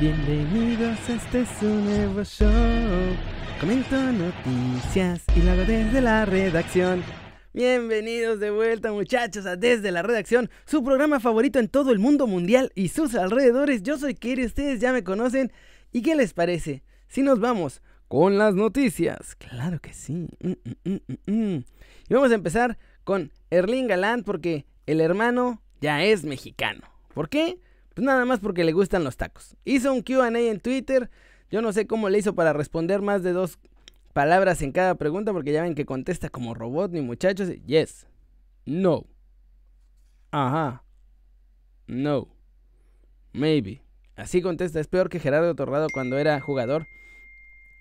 Bienvenidos, este es un nuevo show. Comento noticias y lo hago desde la redacción. Bienvenidos de vuelta muchachos a Desde la Redacción, su programa favorito en todo el mundo mundial y sus alrededores. Yo soy Kiri, ustedes ya me conocen. ¿Y qué les parece? Si nos vamos con las noticias. Claro que sí. Mm, mm, mm, y vamos a empezar con Erling Galán porque el hermano ya es mexicano. ¿Por qué? Pues nada más porque le gustan los tacos. Hizo un QA en Twitter. Yo no sé cómo le hizo para responder más de dos palabras en cada pregunta porque ya ven que contesta como robot ni muchachos. Yes. No. Ajá. No. Maybe. Así contesta. Es peor que Gerardo Torrado cuando era jugador.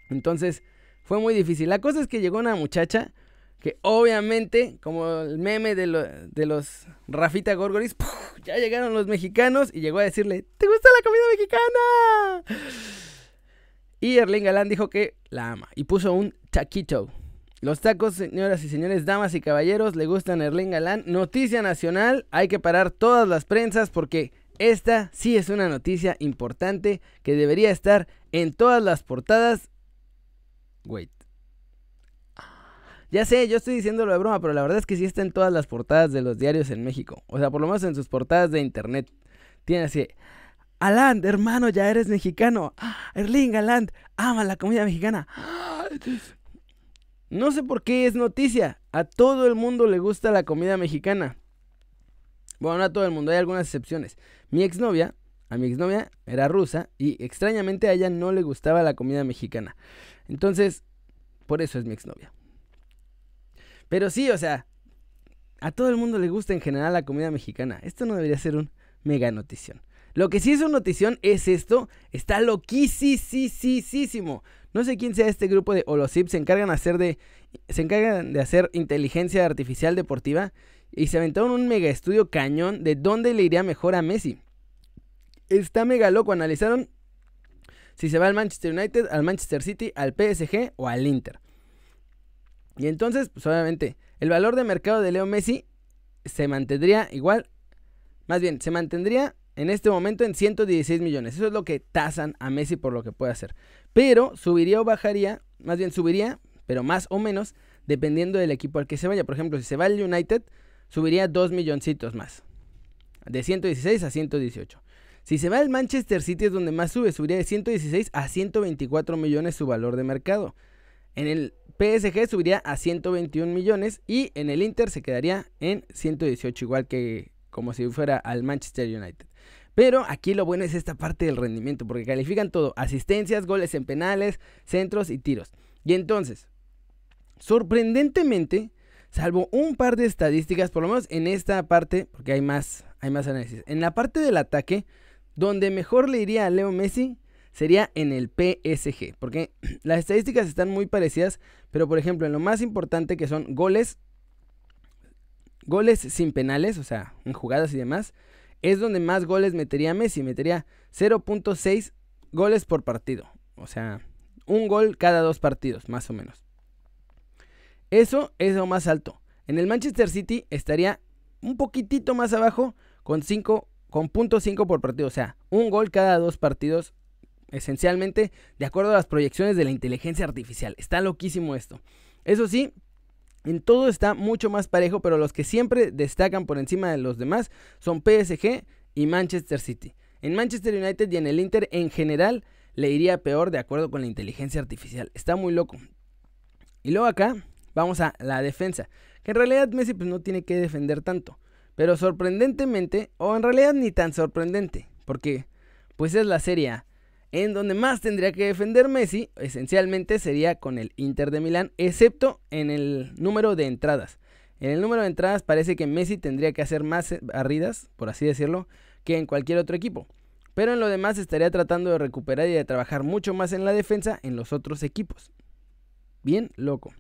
Entonces, fue muy difícil. La cosa es que llegó una muchacha que obviamente, como el meme de, los Rafita Gorgoris, ya llegaron los mexicanos y llegó a decirle, ¿te gusta la comida mexicana? Y Erling Galán dijo que la ama y puso un taquito. Los tacos, señoras y señores, damas y caballeros, le gustan Erling Galán. Noticia nacional, hay que parar todas las prensas porque esta sí es una noticia importante que debería estar en todas las portadas. Wait. Ya sé, yo estoy diciéndolo de broma, pero la verdad es que sí está en todas las portadas de los diarios en México. O sea, por lo menos en sus portadas de internet. Tiene así, Aland, hermano, ya eres mexicano. Erling, Aland, ama la comida mexicana. No sé por qué es noticia. A todo el mundo le gusta la comida mexicana. Bueno, no a todo el mundo, hay algunas excepciones. Mi exnovia, a mi exnovia era rusa y extrañamente a ella no le gustaba la comida mexicana. Entonces, por eso es mi exnovia. Pero sí, o sea, a todo el mundo le gusta en general la comida mexicana. Esto no debería ser un mega notición. Lo que sí es una notición es esto. Está loquísimo. No sé quién sea este grupo de Holosip. Se encargan, hacer de, se encargan de hacer inteligencia artificial deportiva. Y se aventaron un mega estudio cañón de dónde le iría mejor a Messi. Está mega loco. Analizaron si se va al Manchester United, al Manchester City, al PSG o al Inter. Y entonces, pues obviamente, el valor de mercado de Leo Messi se mantendría igual, más bien, se mantendría en este momento en 116 millones. Eso es lo que tasan a Messi por lo que puede hacer. Pero subiría o bajaría, más bien subiría, pero más o menos, dependiendo del equipo al que se vaya. Por ejemplo, si se va al United, subiría 2 milloncitos más. De 116 a 118. Si se va al Manchester City es donde más sube, subiría de 116 a 124 millones su valor de mercado. En el PSG subiría a 121 millones y en el Inter se quedaría en 118, igual que como si fuera al Manchester United. Pero aquí lo bueno es esta parte del rendimiento, porque califican todo, asistencias, goles en penales, centros y tiros. Y entonces, sorprendentemente, salvo un par de estadísticas, por lo menos en esta parte, porque hay más, hay más análisis, en la parte del ataque, donde mejor le iría a Leo Messi, sería en el PSG, porque las estadísticas están muy parecidas, pero por ejemplo, en lo más importante que son goles, goles sin penales, o sea, en jugadas y demás, es donde más goles metería Messi, metería 0.6 goles por partido, o sea, un gol cada dos partidos, más o menos. Eso es lo más alto. En el Manchester City estaría un poquitito más abajo con 5 con .5 por partido, o sea, un gol cada dos partidos esencialmente de acuerdo a las proyecciones de la inteligencia artificial. Está loquísimo esto. Eso sí, en todo está mucho más parejo, pero los que siempre destacan por encima de los demás son PSG y Manchester City. En Manchester United y en el Inter en general le iría peor de acuerdo con la inteligencia artificial. Está muy loco. Y luego acá vamos a la defensa, que en realidad Messi pues, no tiene que defender tanto. Pero sorprendentemente, o en realidad ni tan sorprendente, porque pues es la Serie. En donde más tendría que defender Messi, esencialmente sería con el Inter de Milán, excepto en el número de entradas. En el número de entradas parece que Messi tendría que hacer más barridas, por así decirlo, que en cualquier otro equipo. Pero en lo demás estaría tratando de recuperar y de trabajar mucho más en la defensa en los otros equipos. Bien loco.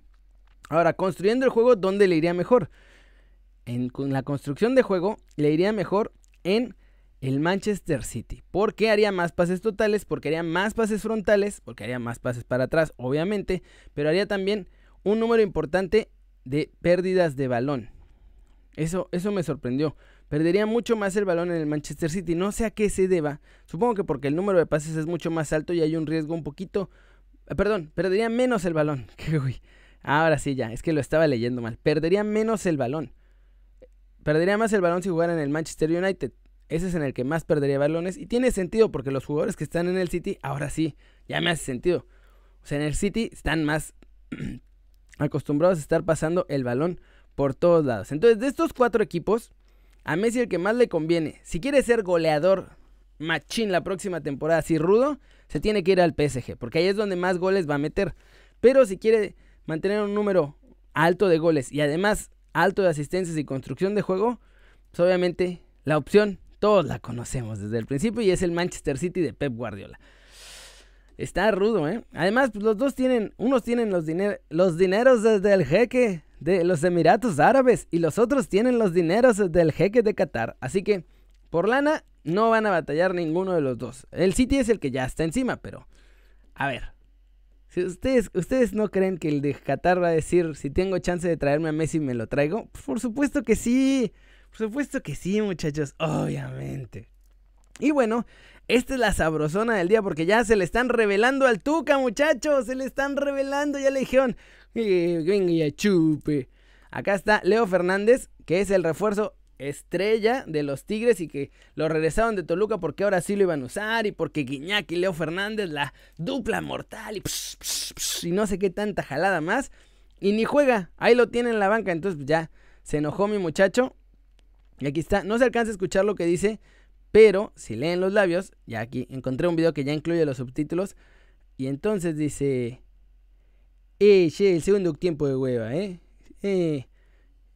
Ahora, construyendo el juego, ¿dónde le iría mejor? En la construcción de juego le iría mejor en el Manchester City. ¿Por qué haría más pases totales? Porque haría más pases frontales, porque haría más pases para atrás, obviamente, pero haría también un número importante de pérdidas de balón. Eso, eso me sorprendió. perdería mucho más el balón en el Manchester City. No sé a qué se deba. Supongo que porque el número de pases es mucho más alto y hay un riesgo un poquito... Eh, perdón, perdería menos el balón. Ahora sí ya, es que lo estaba leyendo mal. Perdería menos el balón. Perdería más el balón si jugara en el Manchester United. Ese es en el que más perdería balones. Y tiene sentido porque los jugadores que están en el City, ahora sí, ya me hace sentido. O sea, en el City están más acostumbrados a estar pasando el balón por todos lados. Entonces, de estos cuatro equipos, a Messi el que más le conviene, si quiere ser goleador machín la próxima temporada, así rudo, se tiene que ir al PSG, porque ahí es donde más goles va a meter. Pero si quiere mantener un número alto de goles y además alto de asistencias y construcción de juego, pues obviamente la opción todos la conocemos desde el principio y es el Manchester City de Pep Guardiola. Está rudo, ¿eh? Además, pues, los dos tienen, unos tienen los, los dineros desde el jeque de los Emiratos Árabes y los otros tienen los dineros del jeque de Qatar. Así que, por lana, no van a batallar ninguno de los dos. El City es el que ya está encima, pero, a ver, si ustedes, ustedes no creen que el de Qatar va a decir, si tengo chance de traerme a Messi me lo traigo, por supuesto que sí. Por supuesto que sí, muchachos, obviamente. Y bueno, esta es la sabrosona del día porque ya se le están revelando al Tuca, muchachos. Se le están revelando, ya le dijeron. venga ya chupe. Acá está Leo Fernández, que es el refuerzo estrella de los Tigres y que lo regresaron de Toluca porque ahora sí lo iban a usar y porque Guiñac y Leo Fernández, la dupla mortal y, y no sé qué tanta jalada más. Y ni juega, ahí lo tiene en la banca, entonces ya se enojó mi muchacho y aquí está, no se alcanza a escuchar lo que dice, pero si leen los labios, ya aquí encontré un video que ya incluye los subtítulos. Y entonces dice... Eh, che, el segundo tiempo de hueva, ¿eh? Eh,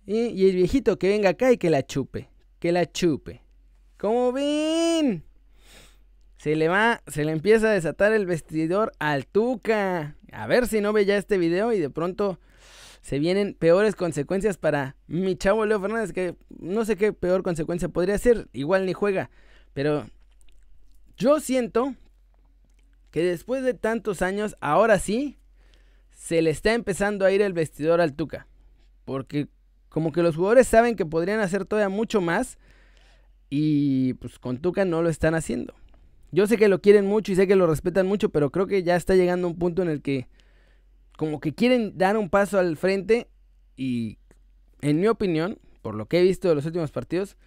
eh, y el viejito que venga acá y que la chupe. Que la chupe. ¿Cómo ven? Se le va, se le empieza a desatar el vestidor al Tuca. A ver si no ve ya este video y de pronto se vienen peores consecuencias para mi chavo Leo Fernández, que no sé qué peor consecuencia podría ser, igual ni juega, pero yo siento que después de tantos años, ahora sí, se le está empezando a ir el vestidor al Tuca, porque como que los jugadores saben que podrían hacer todavía mucho más y pues con Tuca no lo están haciendo. Yo sé que lo quieren mucho y sé que lo respetan mucho, pero creo que ya está llegando un punto en el que como que quieren dar un paso al frente y en mi opinión, por lo que he visto de los últimos partidos,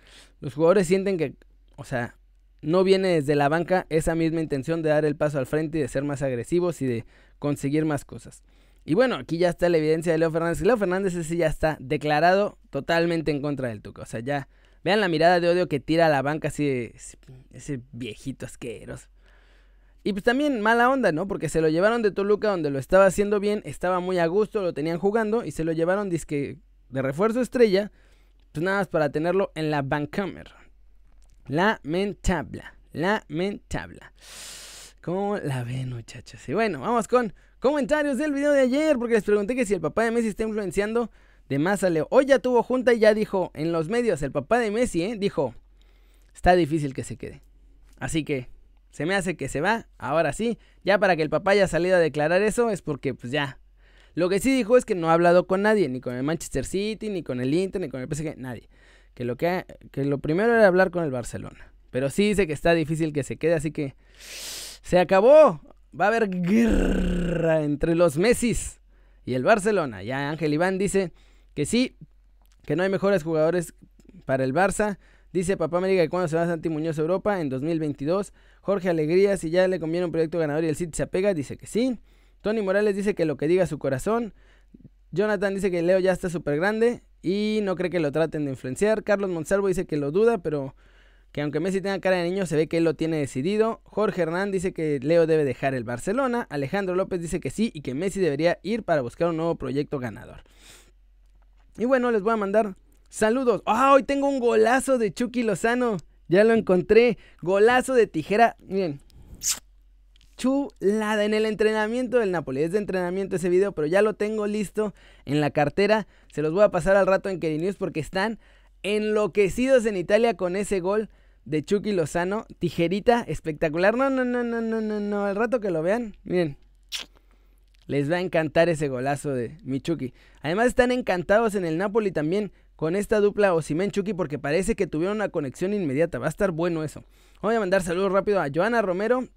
los jugadores sienten que, o sea, no viene desde la banca esa misma intención de dar el paso al frente y de ser más agresivos y de conseguir más cosas. Y bueno, aquí ya está la evidencia de Leo Fernández. Leo Fernández ese ya está declarado totalmente en contra del Tuca. O sea, ya vean la mirada de odio que tira a la banca así ese viejito asqueroso. Y pues también mala onda, ¿no? Porque se lo llevaron de Toluca donde lo estaba haciendo bien, estaba muy a gusto, lo tenían jugando y se lo llevaron disque de refuerzo estrella, pues nada más para tenerlo en la Vancomer. Lamentable, lamentable. ¿Cómo la ven, muchachos? Y bueno, vamos con comentarios del video de ayer, porque les pregunté que si el papá de Messi está influenciando de más a Leo. Hoy ya tuvo junta y ya dijo en los medios, el papá de Messi, ¿eh? Dijo, está difícil que se quede. Así que se me hace que se va, ahora sí. Ya para que el papá haya salido a declarar eso es porque pues ya. Lo que sí dijo es que no ha hablado con nadie, ni con el Manchester City, ni con el Inter, ni con el PSG, nadie. Que lo, que, que lo primero era hablar con el Barcelona. Pero sí dice que está difícil que se quede, así que se acabó. Va a haber guerra entre los Messis y el Barcelona. Ya Ángel Iván dice que sí, que no hay mejores jugadores para el Barça. Dice Papá América que cuando se va Santi Muñoz a Europa en 2022. Jorge Alegría, si ya le conviene un proyecto ganador y el City se apega, dice que sí. Tony Morales dice que lo que diga su corazón. Jonathan dice que Leo ya está súper grande y no cree que lo traten de influenciar. Carlos Monsalvo dice que lo duda, pero que aunque Messi tenga cara de niño, se ve que él lo tiene decidido. Jorge Hernán dice que Leo debe dejar el Barcelona. Alejandro López dice que sí y que Messi debería ir para buscar un nuevo proyecto ganador. Y bueno, les voy a mandar saludos. ¡Ah! hoy tengo un golazo de Chucky Lozano. Ya lo encontré. Golazo de tijera. Miren. Chulada en el entrenamiento del Napoli. Es de entrenamiento ese video, pero ya lo tengo listo en la cartera. Se los voy a pasar al rato en News porque están enloquecidos en Italia con ese gol de Chucky Lozano. Tijerita espectacular. No, no, no, no, no, no, no. Al rato que lo vean, miren. Les va a encantar ese golazo de Michuki. Además están encantados en el Napoli también con esta dupla Osimen Chucky porque parece que tuvieron una conexión inmediata. Va a estar bueno eso. Voy a mandar saludos rápido a Joana Romero.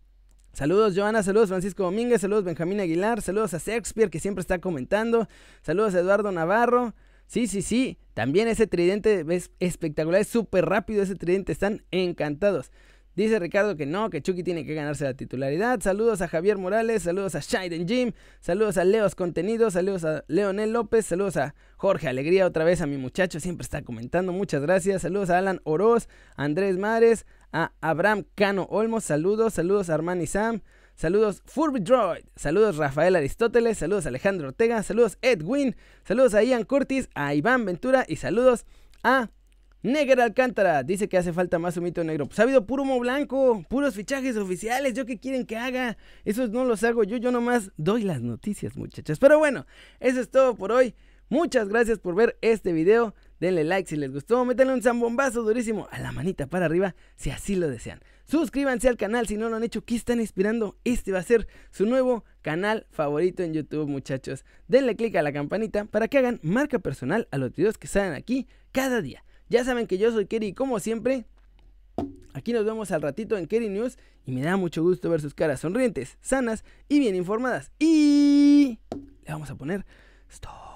Saludos Joana, saludos Francisco Domínguez, saludos Benjamín Aguilar, saludos a Shakespeare que siempre está comentando, saludos a Eduardo Navarro. Sí, sí, sí, también ese tridente es espectacular, es súper rápido ese tridente, están encantados. Dice Ricardo que no, que Chucky tiene que ganarse la titularidad. Saludos a Javier Morales, saludos a Shaiden Jim, saludos a Leos Contenidos, saludos a Leonel López, saludos a Jorge Alegría otra vez, a mi muchacho, siempre está comentando, muchas gracias. Saludos a Alan Oroz, Andrés Mares, a Abraham Cano Olmos, saludos, saludos a Armani Sam, saludos Furby Droid, saludos Rafael Aristóteles, saludos Alejandro Ortega, saludos Edwin, saludos a Ian Curtis, a Iván Ventura y saludos a Neger Alcántara dice que hace falta más humito negro. Pues ha habido puro humo blanco, puros fichajes oficiales. ¿Yo qué quieren que haga? Esos no los hago yo, yo nomás doy las noticias, muchachos. Pero bueno, eso es todo por hoy. Muchas gracias por ver este video. Denle like si les gustó, métanle un zambombazo durísimo a la manita para arriba si así lo desean. Suscríbanse al canal si no lo han hecho. ¿Qué están esperando? Este va a ser su nuevo canal favorito en YouTube, muchachos. Denle click a la campanita para que hagan marca personal a los videos que salen aquí cada día. Ya saben que yo soy Kerry como siempre. Aquí nos vemos al ratito en Kerry News y me da mucho gusto ver sus caras sonrientes, sanas y bien informadas. Y le vamos a poner stop.